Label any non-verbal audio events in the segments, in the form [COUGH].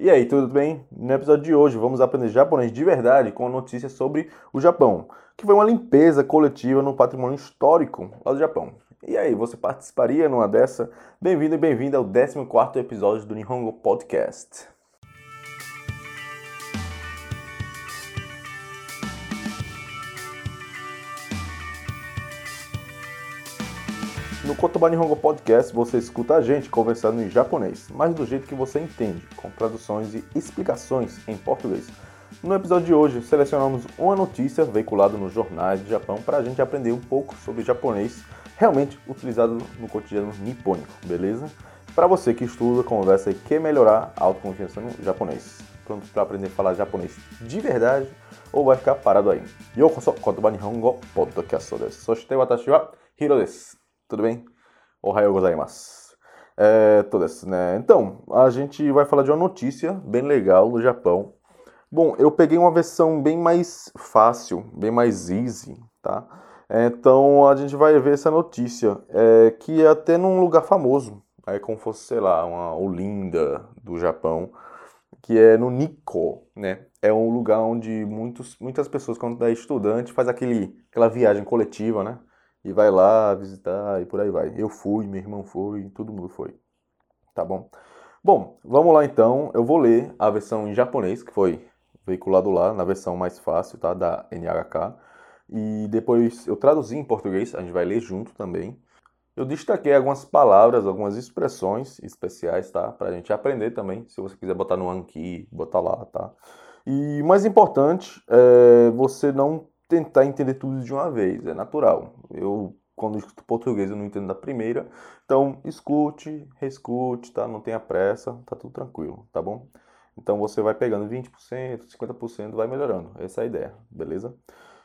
E aí, tudo bem? No episódio de hoje vamos aprender japonês de verdade com notícias sobre o Japão, que foi uma limpeza coletiva no patrimônio histórico lá do Japão. E aí, você participaria numa dessa? Bem-vindo e bem-vinda ao 14º episódio do Nihongo Podcast. No Kotoba Nihongo Podcast você escuta a gente conversando em japonês, mas do jeito que você entende, com traduções e explicações em português. No episódio de hoje, selecionamos uma notícia veiculada nos jornais do Japão para a gente aprender um pouco sobre japonês realmente utilizado no cotidiano nipônico, beleza? Para você que estuda, conversa e quer melhorar a autoconfiança no japonês. Pronto para aprender a falar japonês de verdade ou vai ficar parado aí? Yokoso Kotoba Nihongo Podcast desu. Soshite watashi wa Hiro desu. Tudo bem? Ohayou gozaimasu. É, todas, né? Então, a gente vai falar de uma notícia bem legal do Japão. Bom, eu peguei uma versão bem mais fácil, bem mais easy, tá? Então a gente vai ver essa notícia, é, que é até num lugar famoso, é como fosse, sei lá, uma Olinda do Japão, que é no Nikko, né? É um lugar onde muitos, muitas pessoas, quando é estudante, faz aquele, aquela viagem coletiva, né? E vai lá visitar e por aí vai. Eu fui, meu irmão foi, todo mundo foi. Tá bom? Bom, vamos lá então. Eu vou ler a versão em japonês, que foi veiculado lá, na versão mais fácil, tá? Da NHK. E depois eu traduzi em português, a gente vai ler junto também. Eu destaquei algumas palavras, algumas expressões especiais, tá? Pra gente aprender também. Se você quiser botar no Anki, botar lá, tá? E mais importante é você não tentar entender tudo de uma vez, é natural. Eu, quando escuto português, eu não entendo da primeira. Então, escute, reescute, tá? Não tenha pressa, tá tudo tranquilo, tá bom? Então, você vai pegando 20%, 50%, vai melhorando. Essa é a ideia, beleza?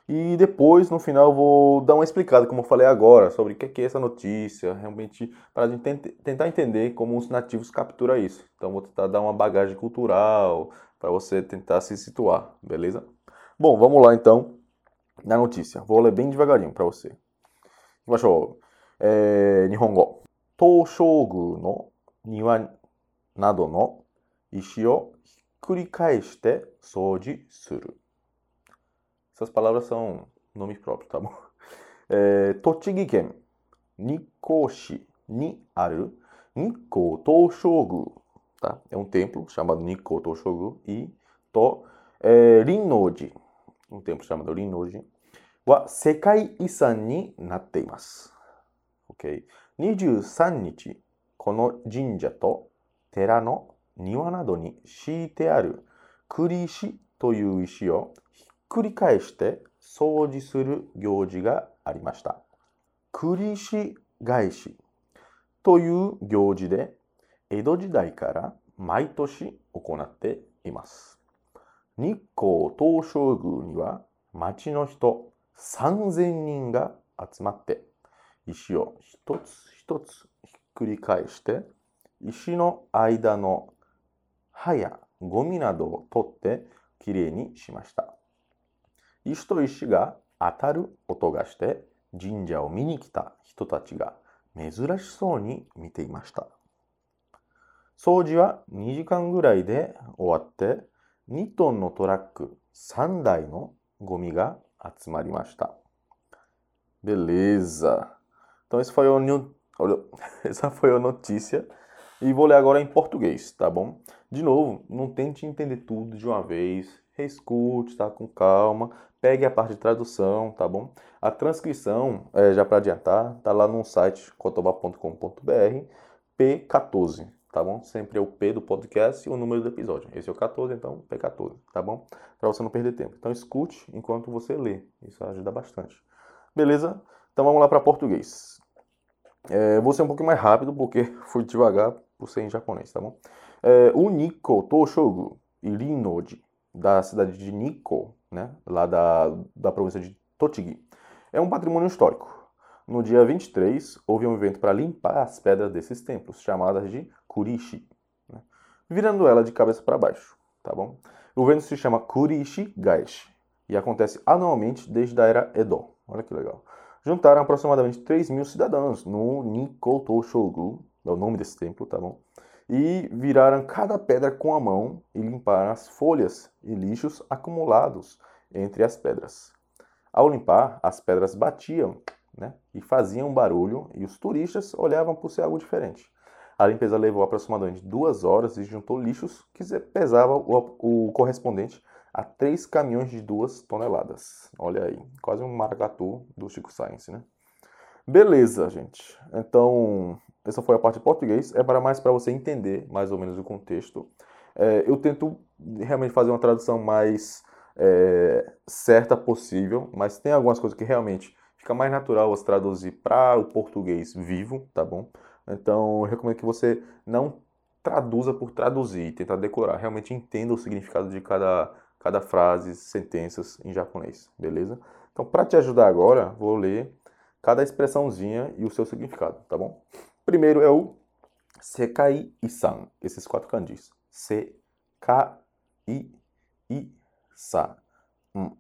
E depois, no final, eu vou dar uma explicada, como eu falei agora, sobre o que é essa notícia, realmente, para a gente tentar entender como os nativos capturam isso. Então, vou tentar dar uma bagagem cultural, para você tentar se situar, beleza? Bom, vamos lá então na notícia. Vou ler bem devagarinho para você. Vamos é, Nihongo. Toshogu no niwa nado no ishi o suru. Essas palavras são nomes próprios, tá bom? É, Tochigi ken Nikoshi ni aru Nikko Toshogu. Tá? É um templo chamado Nikko Toshogu e To é, Rinnoji と、えー、林王寺 um templo chamado Rinnoji, は世界遺産になっています。Okay. 23日、この神社と寺の庭などに敷いてある栗石という石をひっくり返して掃除する行事がありました。栗石返しという行事で江戸時代から毎年行っています。日光東照宮には町の人3000人が集まって石を一つ一つひっくり返して石の間の葉やゴミなどを取ってきれいにしました。石と石が当たる音がして神社を見に来た人たちが珍しそうに見ていました。掃除は2時間ぐらいで終わって2トンのトラック3台のゴミが集まりました。Beleza. Então esse foi o, [LAUGHS] essa foi a notícia e vou ler agora em português, tá bom? De novo, não tente entender tudo de uma vez, reescute, tá? Com calma, pegue a parte de tradução, tá bom? A transcrição, é, já para adiantar, tá lá no site cotoba.com.br P14, tá bom? Sempre é o P do podcast e o número do episódio. Esse é o 14, então P14, tá bom? Para você não perder tempo. Então escute enquanto você lê, isso ajuda bastante. Beleza? Então vamos lá para português. É, vou ser um pouquinho mais rápido porque [LAUGHS] fui devagar por ser em japonês, tá bom? É, o Nikko Toshogu Irinoji, da cidade de Nikko, né? Lá da, da província de Tochigi, é um patrimônio histórico no dia 23, houve um evento para limpar as pedras desses templos, chamadas de Kurishi, né? virando ela de cabeça para baixo, tá bom? O evento se chama Kurishi Gaishi e acontece anualmente desde a era Edo. Olha que legal. Juntaram aproximadamente 3 mil cidadãos no Nikoto Shogu, é o nome desse templo, tá bom? e viraram cada pedra com a mão e limparam as folhas e lixos acumulados entre as pedras. Ao limpar, as pedras batiam né, e faziam barulho e os turistas olhavam por ser algo diferente. A limpeza levou aproximadamente duas horas e juntou lixos que pesavam o, o correspondente a três caminhões de duas toneladas. Olha aí, quase um maracatu do Chico Science, né? Beleza, gente. Então, essa foi a parte de português. É para mais para você entender mais ou menos o contexto. É, eu tento realmente fazer uma tradução mais é, certa possível, mas tem algumas coisas que realmente fica mais natural você traduzir para o português vivo, tá bom? Então, eu recomendo que você não traduza por traduzir, tentar decorar. Realmente entenda o significado de cada, cada frase, sentenças em japonês, beleza? Então, para te ajudar agora, vou ler cada expressãozinha e o seu significado, tá bom? Primeiro é o Sekai Isan, esses quatro kanjis. Sekai Isa. Hum,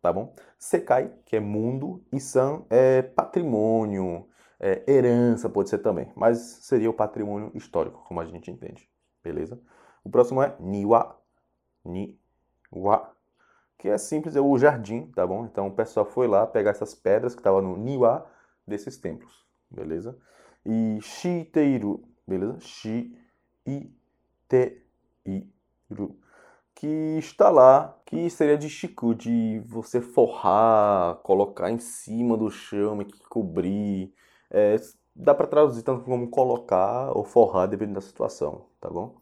tá bom? Sekai, que é mundo, Isan é patrimônio, é herança pode ser também, mas seria o patrimônio histórico, como a gente entende, beleza? O próximo é Niwa. Niwa que é simples, é o jardim, tá bom? Então o pessoal foi lá pegar essas pedras que estavam no niwa desses templos, beleza? E shiteiru, beleza? Shi-i-te-iru, que está lá, que seria de shiku, de você forrar, colocar em cima do chão, e cobrir. É, dá para traduzir tanto como colocar ou forrar, dependendo da situação, tá bom?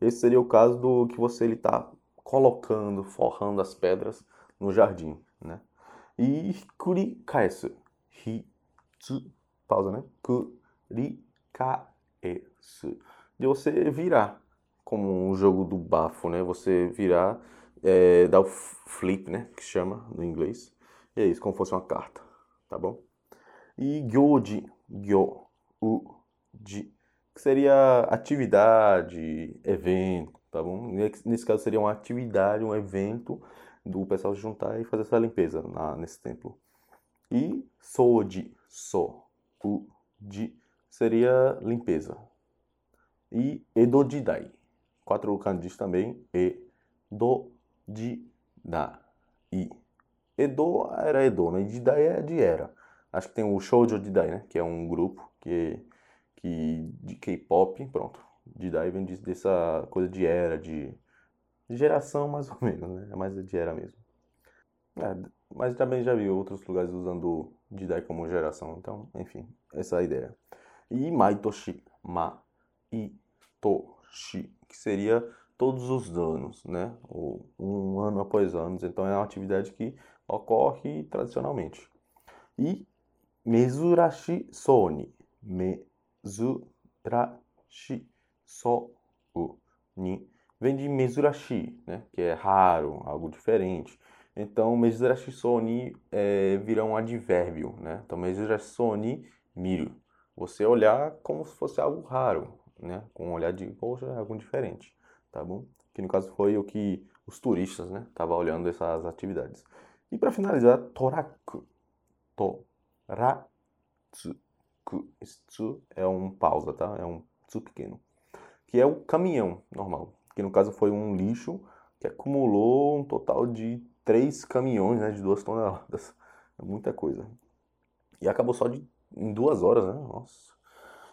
Esse seria o caso do que você ele tá colocando, forrando as pedras no jardim, né? E kurikaesu. Hitsu. Pausa, né? Kurikaesu. De você virar. Como um jogo do bafo, né? Você virar, é, dar o flip, né? Que chama no inglês. E é isso, como fosse uma carta, tá bom? E gyoji. Gyo. Uji. Que seria atividade, evento tá bom? Nesse caso seria uma atividade, um evento do pessoal se juntar e fazer essa limpeza na, nesse templo. E soji, so, o de seria limpeza. E edodidai, quatro kanjis também, edodidai. Edo era Edo, né? Didai é de era. Acho que tem o Shoujo Didai, né? Que é um grupo que, que de K-pop, pronto de daí vem dessa coisa de era, de, de geração mais ou [LAUGHS] menos, né? É mais de era mesmo. É, mas também já vi outros lugares usando Jidai como geração, então, enfim, essa é a ideia. E Maitoshi, Maitoshi, que seria todos os anos, né? Um ano após anos, então é uma atividade que ocorre tradicionalmente. E Mezurashi Soni, Mezurashi so u ni vem de mezurashi, né? que é raro, algo diferente. Então, mezurashi so ni é, vira um advérbio, né? Então, mezurashi so ni miru. Você olhar como se fosse algo raro, né? Com um olhar de, poxa, é algo diferente, tá bom? Que no caso foi o que os turistas, né? Estavam olhando essas atividades. E para finalizar, toraku. Toratsu. Esse tsu é um pausa, tá? É um tsu pequeno que é o caminhão normal, que no caso foi um lixo que acumulou um total de três caminhões né, de duas toneladas. É muita coisa. E acabou só de, em duas horas, né? Nossa.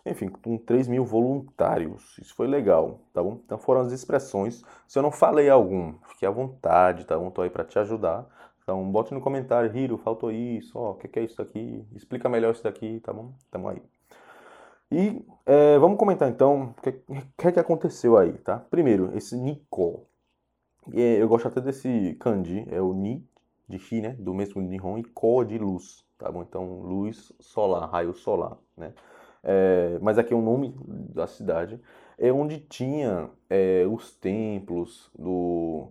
Enfim, com 3 mil voluntários. Isso foi legal, tá bom? Então foram as expressões. Se eu não falei algum, fique à vontade, tá bom? Tô aí para te ajudar. Então bote no comentário, Hiro, faltou isso, ó, o que, que é isso daqui? Explica melhor isso daqui, tá bom? Tamo aí. E é, vamos comentar então o que, que, que aconteceu aí, tá? Primeiro, esse Nico. É, eu gosto até desse kanji, é o Ni de Shi, né? Do mesmo Nihon, e Ko de luz, tá bom? Então, luz solar, raio solar, né? É, mas aqui é o nome da cidade. É onde tinha é, os templos do,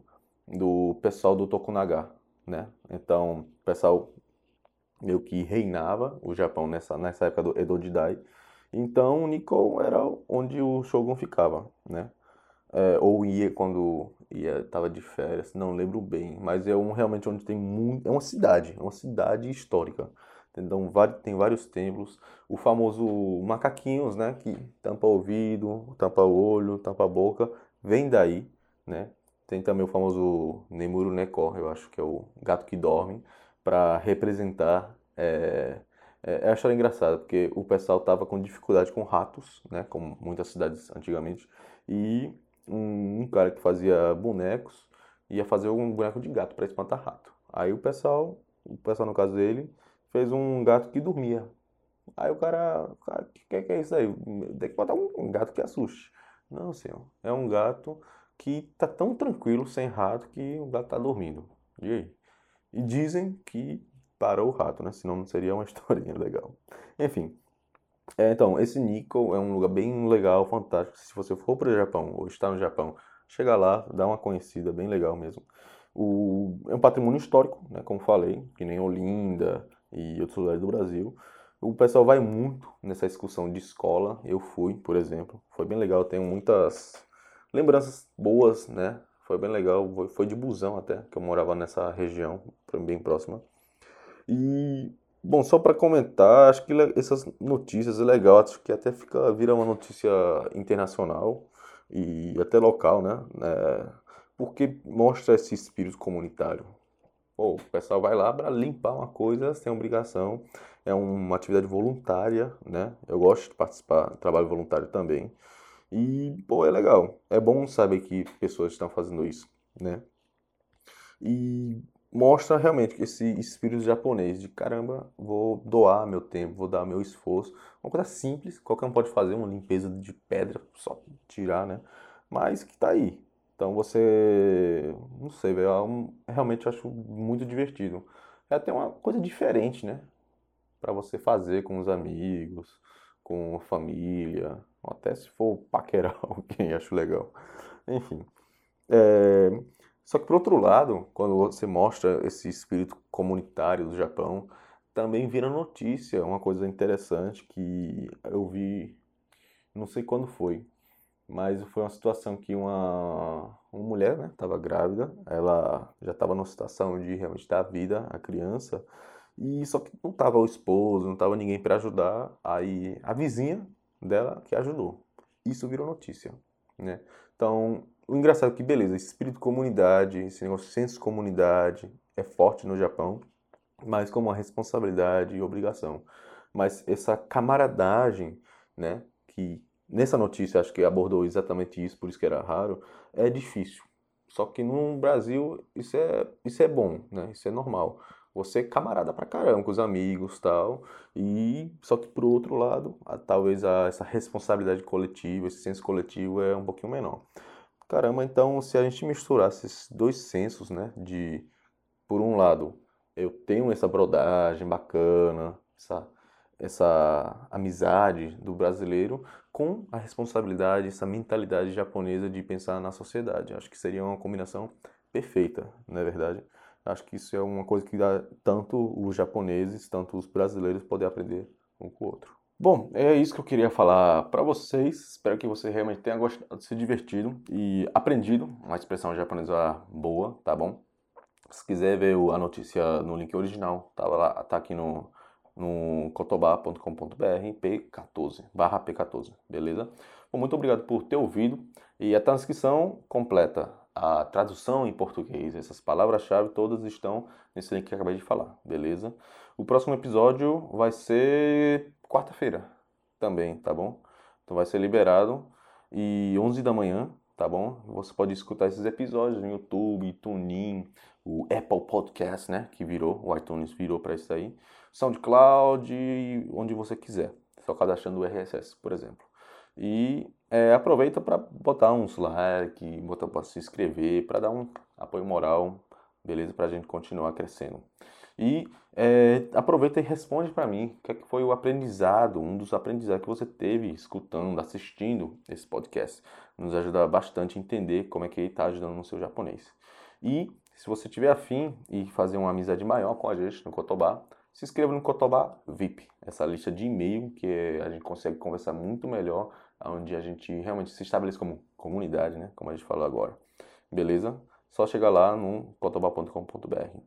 do pessoal do Tokunaga, né? Então, o pessoal meio que reinava o Japão nessa, nessa época do Edo Jidai. Então, Nikon era onde o Shogun ficava, né? É, ou ia quando ia tava de férias, não lembro bem, mas é um realmente onde tem muito, é uma cidade, é uma cidade histórica. Então, tem vários templos. O famoso macaquinhos, né? Que tampa o ouvido, tampa o olho, tampa a boca, vem daí, né? Tem também o famoso Nemuro Neko, eu acho que é o gato que dorme, para representar. É, é, é a história engraçada, porque o pessoal tava com dificuldade com ratos, né? Como muitas cidades antigamente. E um, um cara que fazia bonecos ia fazer um boneco de gato para espantar rato. Aí o pessoal, o pessoal no caso dele, fez um gato que dormia. Aí o cara, o que, que é isso aí? Tem que botar um, gato que assuste. Não, senhor. É um gato que tá tão tranquilo, sem rato, que o gato tá dormindo. E aí? E dizem que parou o rato, né? Senão não seria uma [LAUGHS] historinha legal. Enfim. É, então, esse Nikko é um lugar bem legal, fantástico. Se você for para o Japão ou está no Japão, chega lá, dá uma conhecida, bem legal mesmo. O, é um patrimônio histórico, né, como falei, que nem Olinda, e outros lugares do Brasil. O pessoal vai muito nessa excursão de escola. Eu fui, por exemplo. Foi bem legal. Tenho muitas lembranças boas, né? Foi bem legal. Foi de busão até, que eu morava nessa região, bem próxima. E, bom, só para comentar, acho que essas notícias é legal. Acho que até fica, vira uma notícia internacional e até local, né? É, porque mostra esse espírito comunitário. Pô, o pessoal vai lá para limpar uma coisa sem obrigação. É uma atividade voluntária, né? Eu gosto de participar, trabalho voluntário também. E, pô, é legal. É bom saber que pessoas estão fazendo isso, né? E mostra realmente esse espírito japonês de caramba, vou doar meu tempo, vou dar meu esforço. Uma coisa simples, qualquer um pode fazer uma limpeza de pedra, só tirar, né? Mas que tá aí, então você, não sei, velho, é realmente eu acho muito divertido. É até uma coisa diferente, né? Para você fazer com os amigos, com a família, até se for paquerar [LAUGHS] alguém, acho legal. Enfim. É... Só que por outro lado, quando você mostra esse espírito comunitário do Japão, também vira notícia, uma coisa interessante que eu vi, não sei quando foi, mas foi uma situação que uma, uma mulher, né, estava grávida, ela já estava numa situação de realmente dar vida à criança, e só que não estava o esposo, não estava ninguém para ajudar, aí a vizinha dela que ajudou. Isso virou notícia, né? Então, o engraçado é que, beleza, esse espírito de comunidade, esse negócio de senso de comunidade é forte no Japão, mas como uma responsabilidade e obrigação. Mas essa camaradagem, né, que nessa notícia acho que abordou exatamente isso, por isso que era raro, é difícil. Só que no Brasil isso é, isso é bom, né? Isso é normal. Você é camarada pra caramba com os amigos tal. E só que por outro lado, a, talvez a, essa responsabilidade coletiva, esse senso coletivo é um pouquinho menor. Caramba, então se a gente misturasse esses dois sensos, né? De por um lado, eu tenho essa brodagem bacana, essa essa amizade do brasileiro com a responsabilidade, essa mentalidade japonesa de pensar na sociedade. Acho que seria uma combinação perfeita, não é verdade? Acho que isso é uma coisa que dá, tanto os japoneses, tanto os brasileiros podem aprender um com o outro. Bom, é isso que eu queria falar para vocês. Espero que você realmente tenha gostado, se divertido e aprendido uma expressão japonesa boa, tá bom? Se quiser ver a notícia no link original, tá, lá, tá aqui no, no cotobá.com.br P14, barra P14, beleza? Bom, muito obrigado por ter ouvido e a transcrição completa, a tradução em português, essas palavras-chave todas estão nesse link que acabei de falar, beleza? O próximo episódio vai ser quarta-feira também, tá bom? Então vai ser liberado e 11 da manhã, tá bom? Você pode escutar esses episódios no YouTube, TuneIn, o Apple Podcast, né? Que virou, o iTunes virou para isso aí. SoundCloud, onde você quiser. Só cadastrando o RSS, por exemplo. E é, aproveita para botar uns like, botar para se inscrever, para dar um apoio moral, beleza? Para a gente continuar crescendo. E é, aproveita e responde para mim o que, é que foi o aprendizado, um dos aprendizados que você teve escutando, assistindo esse podcast. Nos ajuda bastante a entender como é que ele está ajudando no seu japonês. E se você tiver afim e fazer uma amizade maior com a gente no Kotobá, se inscreva no Kotobá VIP, essa lista de e-mail que a gente consegue conversar muito melhor, onde a gente realmente se estabelece como comunidade, né? Como a gente falou agora. Beleza? Só chegar lá no kotobá.com.br.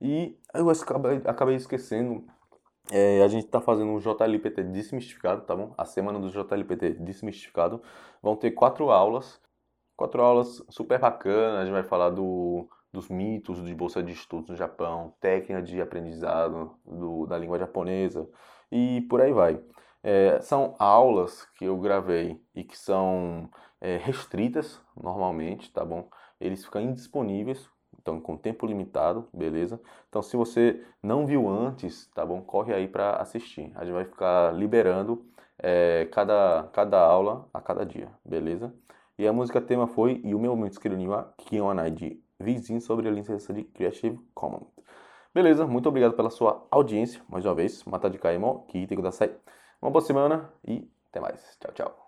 E eu acabei, acabei esquecendo É, a gente está fazendo um JLPT desmistificado, tá bom? A semana do JLPT desmistificado. Vão ter quatro aulas, quatro aulas super bacanas. A gente vai falar do, dos mitos de bolsa de estudos no Japão, técnica de aprendizado do, da língua japonesa e por aí vai. É, são aulas que eu gravei e que são é, restritas normalmente, tá bom? Eles ficam indisponíveis então com tempo limitado, beleza? Então se você não viu antes, tá bom? Corre aí para assistir. A gente vai ficar liberando é, cada, cada aula a cada dia, beleza? E a música tema foi E o meu momento escreveu a Kionai de Vizinho sobre a licença de Creative Commons. Beleza, muito obrigado pela sua audiência, mais uma vez. Mata de Kaimo, que Uma boa semana e até mais. Tchau, tchau.